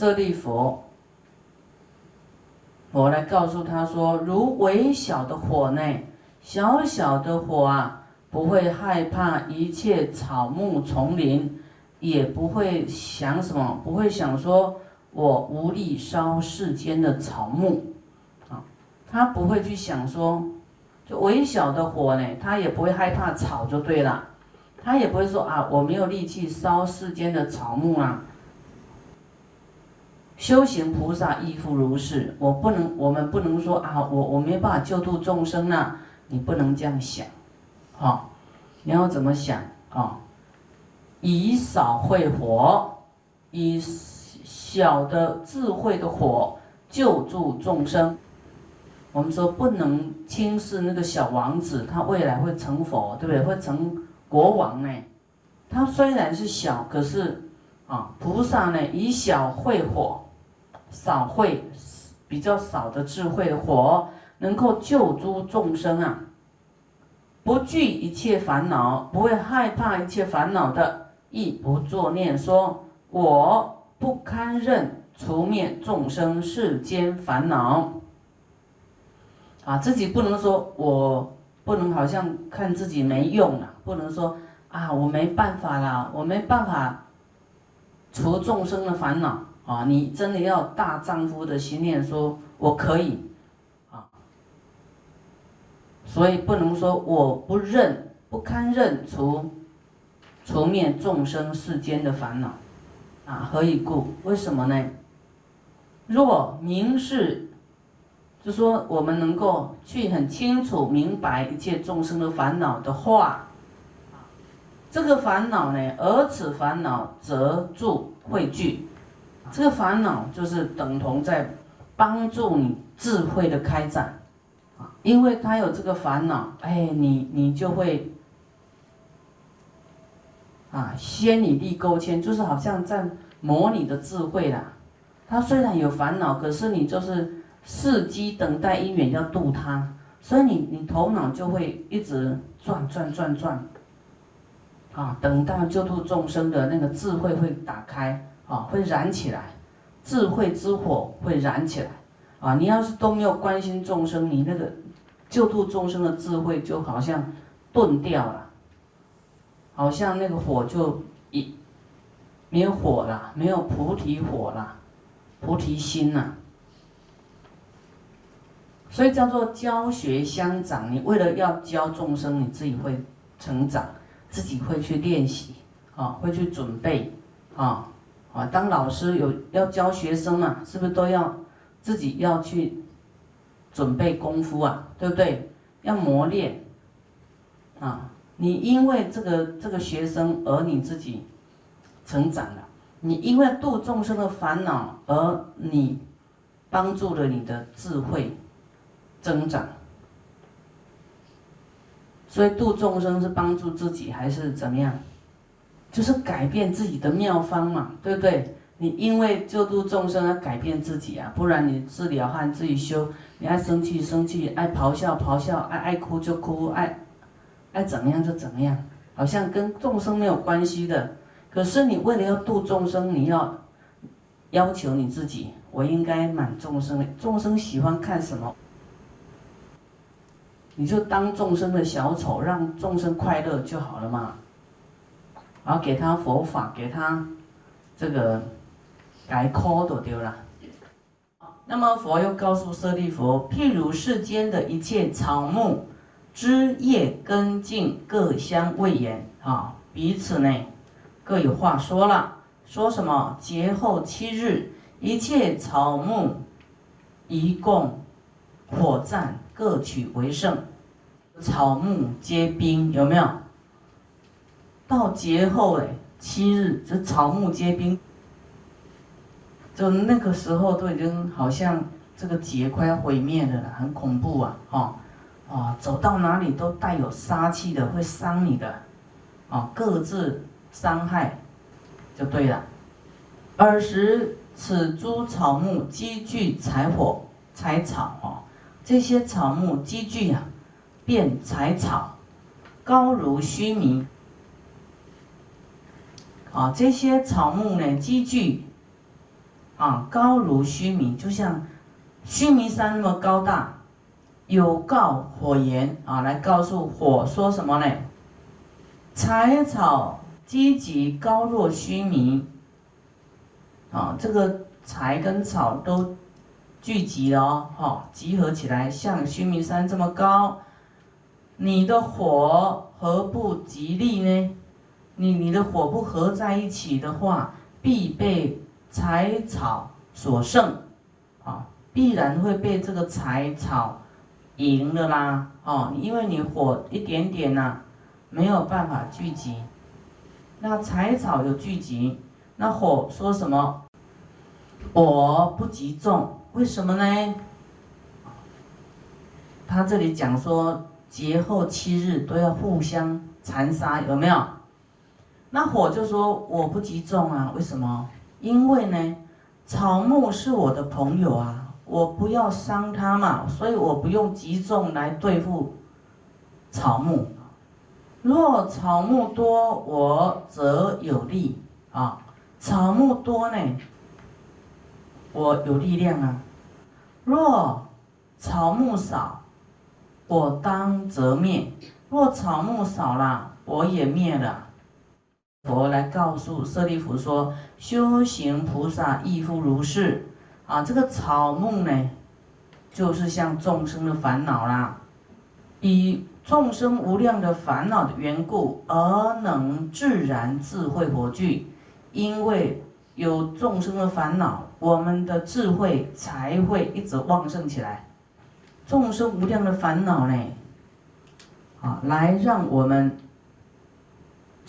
舍利佛，我来告诉他说：如微小的火呢，小小的火啊，不会害怕一切草木丛林，也不会想什么，不会想说我无力烧世间的草木，啊，他不会去想说，就微小的火呢，他也不会害怕草就对了，他也不会说啊，我没有力气烧世间的草木啊。修行菩萨亦复如是，我不能，我们不能说啊，我我没办法救度众生呢，你不能这样想，好，你要怎么想啊？以少会火，以小的智慧的火救助众生。我们说不能轻视那个小王子，他未来会成佛，对不对？会成国王呢？他虽然是小，可是啊，菩萨呢以小会火。少会比较少的智慧的火，能够救诸众生啊！不惧一切烦恼，不会害怕一切烦恼的，亦不作念说：“我不堪任除灭众生世间烦恼。”啊，自己不能说我不能，好像看自己没用了，不能说啊，我没办法啦，我没办法除众生的烦恼。啊，你真的要大丈夫的心念，说我可以，啊，所以不能说我不认，不堪认除，除灭众生世间的烦恼，啊，何以故？为什么呢？若明示，就说我们能够去很清楚明白一切众生的烦恼的话，这个烦恼呢，而此烦恼则助汇聚。这个烦恼就是等同在帮助你智慧的开展，啊，因为他有这个烦恼，哎，你你就会啊，先你立勾签，就是好像在磨你的智慧啦。他虽然有烦恼，可是你就是伺机等待因缘要度他，所以你你头脑就会一直转转转转，啊，等到救度众生的那个智慧会打开。啊，会燃起来，智慧之火会燃起来，啊，你要是都没有关心众生，你那个救度众生的智慧就好像钝掉了，好像那个火就一没有火了，没有菩提火了，菩提心呐，所以叫做教学相长。你为了要教众生，你自己会成长，自己会去练习，啊，会去准备，啊。啊，当老师有要教学生嘛，是不是都要自己要去准备功夫啊？对不对？要磨练啊！你因为这个这个学生而你自己成长了，你因为度众生的烦恼而你帮助了你的智慧增长。所以度众生是帮助自己还是怎么样？就是改变自己的妙方嘛，对不对？你因为救度众生而改变自己啊，不然你自了汉自己修，你爱生气生气，爱咆哮咆哮，爱爱哭就哭，爱爱怎么样就怎么样，好像跟众生没有关系的。可是你为了要度众生，你要要求你自己，我应该满众生，众生喜欢看什么，你就当众生的小丑，让众生快乐就好了嘛。然后给他佛法，给他这个改 call 都丢了。那么佛又告诉舍利弗：譬如世间的一切草木，枝叶根茎各相位言啊，彼此呢各有话说了。说什么？节后七日，一切草木一共火战，各取为胜，草木皆兵，有没有？到节后哎，七日这草木皆兵，就那个时候都已经好像这个节快要毁灭了，很恐怖啊！哈啊，走到哪里都带有杀气的，会伤你的，啊，各自伤害就对了。尔时此诸草木积聚柴火、柴草哦，这些草木积聚啊，变柴草，高如须弥。啊，这些草木呢积聚，啊，高如须弥，就像须弥山那么高大，有告火焰啊，来告诉火说什么呢？柴草积极高若须弥，啊，这个柴跟草都聚集了哦，哈，集合起来像须弥山这么高，你的火何不吉利呢？你你的火不合在一起的话，必被柴草所胜，啊，必然会被这个柴草赢了啦，哦，因为你火一点点呐，没有办法聚集，那柴草有聚集，那火说什么？我不集中，为什么呢？他这里讲说节后七日都要互相残杀，有没有？那火就说我不集中啊，为什么？因为呢，草木是我的朋友啊，我不要伤它嘛，所以我不用集中来对付草木。若草木多，我则有力啊。草木多呢，我有力量啊。若草木少，我当则灭。若草木少了，我也灭了。佛来告诉舍利弗说：“修行菩萨亦复如是。啊，这个草木呢，就是像众生的烦恼啦。以众生无量的烦恼的缘故，而能自然智慧火炬。因为有众生的烦恼，我们的智慧才会一直旺盛起来。众生无量的烦恼呢，啊，来让我们。”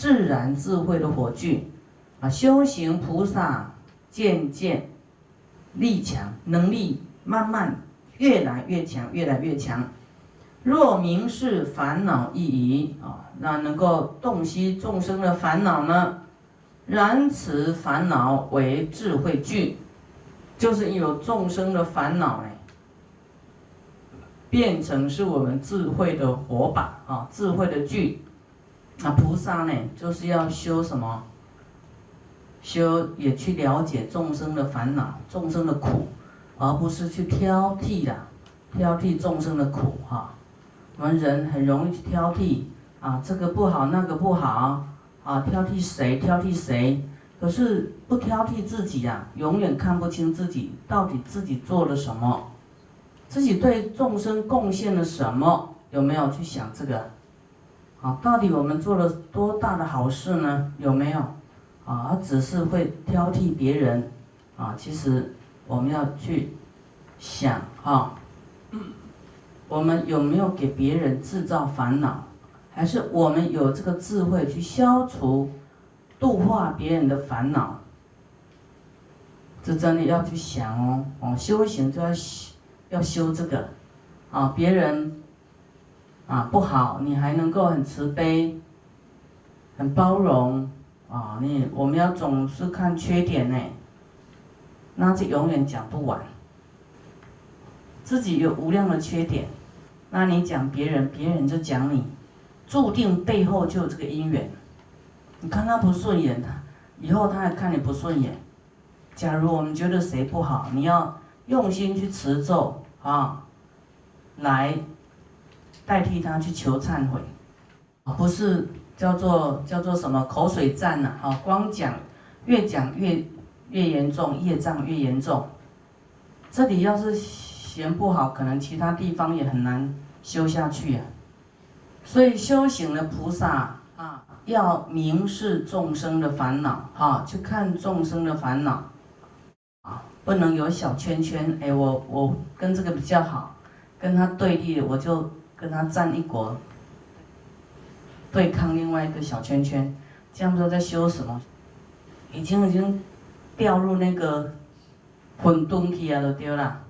自然智慧的火炬，啊，修行菩萨渐渐力强，能力慢慢越来越强，越来越强。若明是烦恼意义啊，那能够洞悉众生的烦恼呢？然此烦恼为智慧炬，就是有众生的烦恼呢，变成是我们智慧的火把啊，智慧的炬。那菩萨呢，就是要修什么？修也去了解众生的烦恼、众生的苦，而不是去挑剔的，挑剔众生的苦哈。我们人很容易去挑剔啊，这个不好，那个不好啊，挑剔谁？挑剔谁？可是不挑剔自己呀，永远看不清自己到底自己做了什么，自己对众生贡献了什么？有没有去想这个？啊，到底我们做了多大的好事呢？有没有？啊，只是会挑剔别人，啊，其实我们要去想啊，我们有没有给别人制造烦恼？还是我们有这个智慧去消除、度化别人的烦恼？这真的要去想哦，哦，修行就要修要修这个，啊，别人。啊，不好！你还能够很慈悲、很包容啊！你我们要总是看缺点呢，那就永远讲不完。自己有无量的缺点，那你讲别人，别人就讲你，注定背后就有这个因缘。你看他不顺眼，他以后他还看你不顺眼。假如我们觉得谁不好，你要用心去持咒啊，来。代替他去求忏悔，不是叫做叫做什么口水战呐？啊，光讲越讲越越严重，业障越严重。这里要是嫌不好，可能其他地方也很难修下去啊。所以修行的菩萨啊，要明示众生的烦恼，哈，去看众生的烦恼，啊，不能有小圈圈。哎，我我跟这个比较好，跟他对立，我就。跟他站一国，对抗另外一个小圈圈，这样不知道在修什么，已经已经掉入那个混沌体啊，都丢了，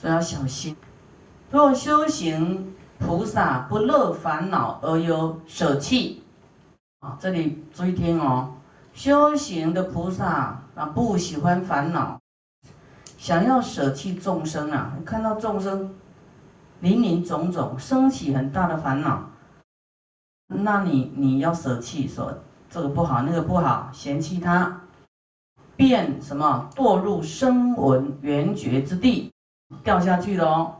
所以要小心。若修行菩萨不乐烦恼而有舍弃，啊，这里注意听哦，修行的菩萨啊不喜欢烦恼，想要舍弃众生啊，看到众生。林林总总，升起很大的烦恼，那你你要舍弃，说这个不好，那个不好，嫌弃他，便什么堕入声闻缘觉之地，掉下去了哦，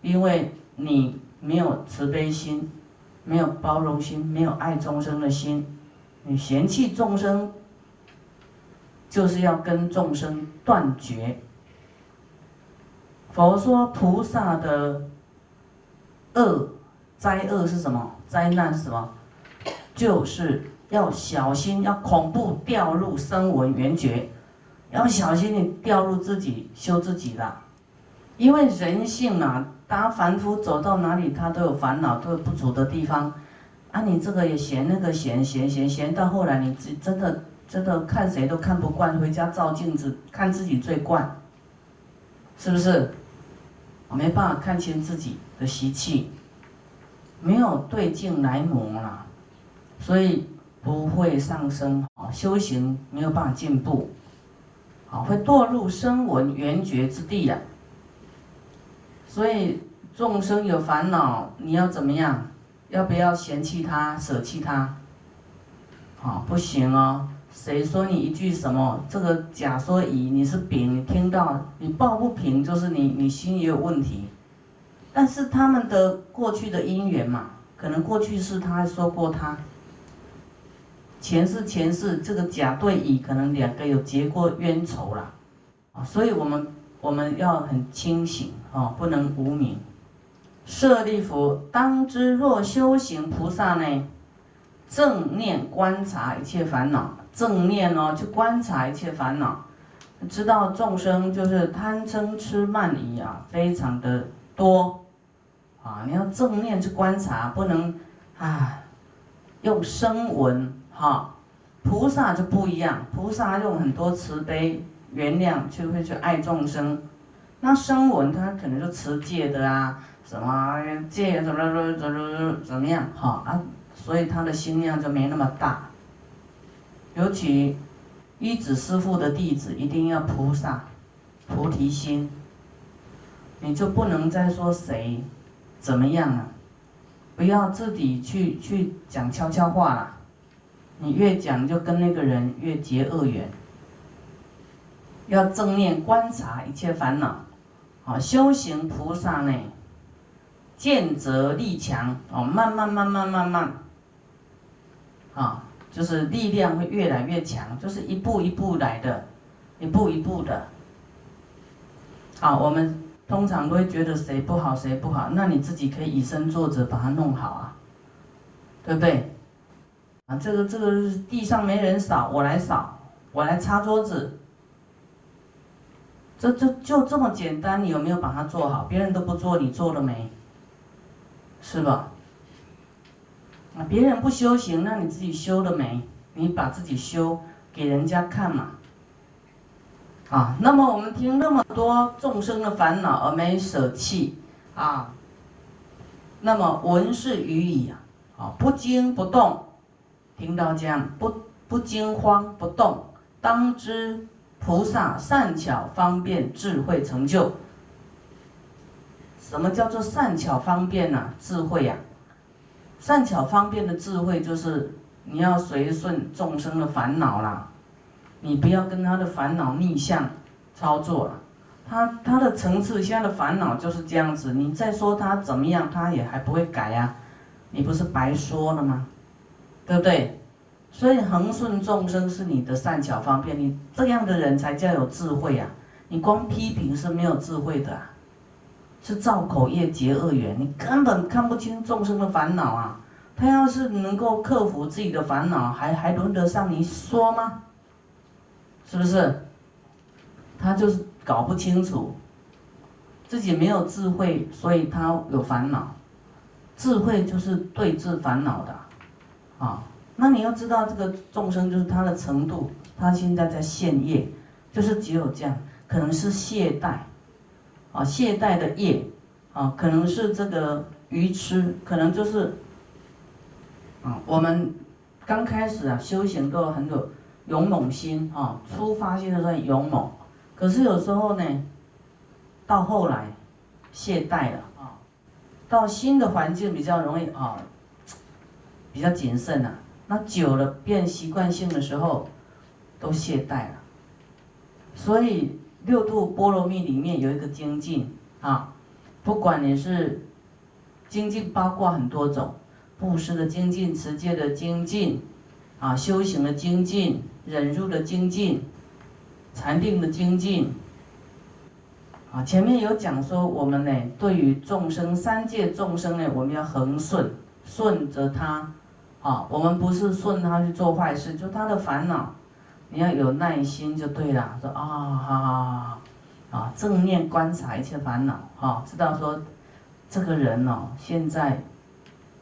因为你没有慈悲心，没有包容心，没有爱众生的心，你嫌弃众生，就是要跟众生断绝。佛说菩萨的恶灾恶是什么？灾难是什么？就是要小心，要恐怖掉入声闻缘觉，要小心你掉入自己修自己的，因为人性啊，大凡夫走到哪里，他都有烦恼，都有不足的地方，啊，你这个也嫌，那个嫌，嫌嫌嫌，到后来你真真的真的看谁都看不惯，回家照镜子看自己最惯，是不是？没办法看清自己的习气，没有对镜来磨了。所以不会上升，啊，修行没有办法进步，啊，会堕入声闻缘觉之地呀。所以众生有烦恼，你要怎么样？要不要嫌弃他、舍弃他？啊，不行哦。谁说你一句什么这个甲说乙，你是丙，你听到你抱不平，就是你你心也有问题。但是他们的过去的因缘嘛，可能过去是他说过他。前世前世，这个甲对乙可能两个有结过冤仇了，啊，所以我们我们要很清醒啊，不能无明。舍利弗，当知若修行菩萨呢，正念观察一切烦恼，正念哦，去观察一切烦恼，知道众生就是贪嗔痴慢疑啊，非常的多，啊，你要正念去观察，不能啊，用声闻。哈，菩萨就不一样，菩萨用很多慈悲、原谅，就会去爱众生。那声闻他可能就持戒的啊，什么戒怎么怎么怎么怎么样，哈啊，所以他的心量就没那么大。尤其一指师父的弟子，一定要菩萨菩提心，你就不能再说谁怎么样了，不要自己去去讲悄悄话了。你越讲，就跟那个人越结恶缘。要正念观察一切烦恼，啊，修行菩萨呢，见则力强，哦，慢慢慢慢慢慢，啊，就是力量会越来越强，就是一步一步来的，一步一步的。好，我们通常都会觉得谁不好谁不好，那你自己可以以身作则，把它弄好啊，对不对？啊，这个这个地上没人扫，我来扫，我来擦桌子。这这就这么简单，你有没有把它做好？别人都不做，你做了没？是吧？别人不修行，那你自己修了没？你把自己修给人家看嘛。啊，那么我们听那么多众生的烦恼而没舍弃啊，那么闻是语矣啊，啊，不惊不动。听到这样，不不惊慌不动，当知菩萨善巧方便智慧成就。什么叫做善巧方便呢？智慧呀，善巧方便的智慧就是你要随顺众生的烦恼啦，你不要跟他的烦恼逆向操作。他他的层次现在的烦恼就是这样子，你再说他怎么样，他也还不会改呀，你不是白说了吗？对不对？所以恒顺众生是你的善巧方便，你这样的人才叫有智慧啊！你光批评是没有智慧的，是造口业结恶缘，你根本看不清众生的烦恼啊！他要是能够克服自己的烦恼，还还轮得上你说吗？是不是？他就是搞不清楚，自己没有智慧，所以他有烦恼。智慧就是对治烦恼的。啊，那你要知道这个众生就是他的程度，他现在在现业，就是只有这样，可能是懈怠，啊，懈怠的业，啊，可能是这个愚痴，可能就是，啊，我们刚开始啊修行都很有勇猛心啊，出发心的时候勇猛，可是有时候呢，到后来懈怠了啊，到新的环境比较容易啊。比较谨慎呐，那久了变习惯性的时候，都懈怠了，所以六度波罗蜜里面有一个精进啊，不管你是精进，包括很多种，布施的精进、持戒的精进，啊，修行的精进、忍辱的精进、禅定的精进。啊，前面有讲说，我们呢，对于众生三界众生呢，我们要恒顺，顺着他，啊，我们不是顺他去做坏事，就他的烦恼。你要有耐心就对了，说啊哈，啊正念观察一切烦恼，哈，知道说这个人哦，现在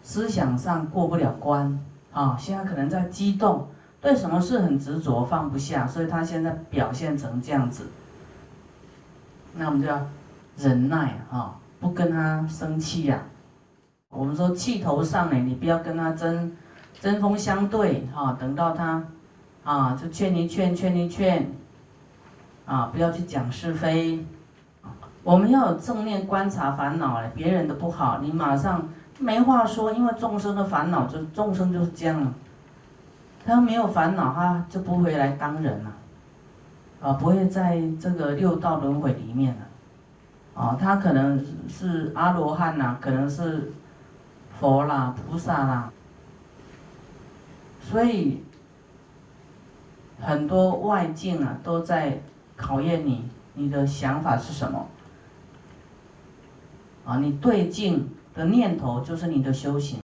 思想上过不了关，啊，现在可能在激动，对什么事很执着放不下，所以他现在表现成这样子。那我们就要忍耐，哈，不跟他生气呀。我们说气头上呢，你不要跟他针针锋相对，哈，等到他。啊，就劝一劝，劝一劝，啊，不要去讲是非。我们要有正面观察烦恼嘞，别人的不好，你马上没话说，因为众生的烦恼就众生就是这样，他没有烦恼，他就不会来当人了，啊，不会在这个六道轮回里面了，啊，他可能是阿罗汉呐，可能是佛啦、菩萨啦，所以。很多外境啊，都在考验你，你的想法是什么？啊，你对境的念头就是你的修行。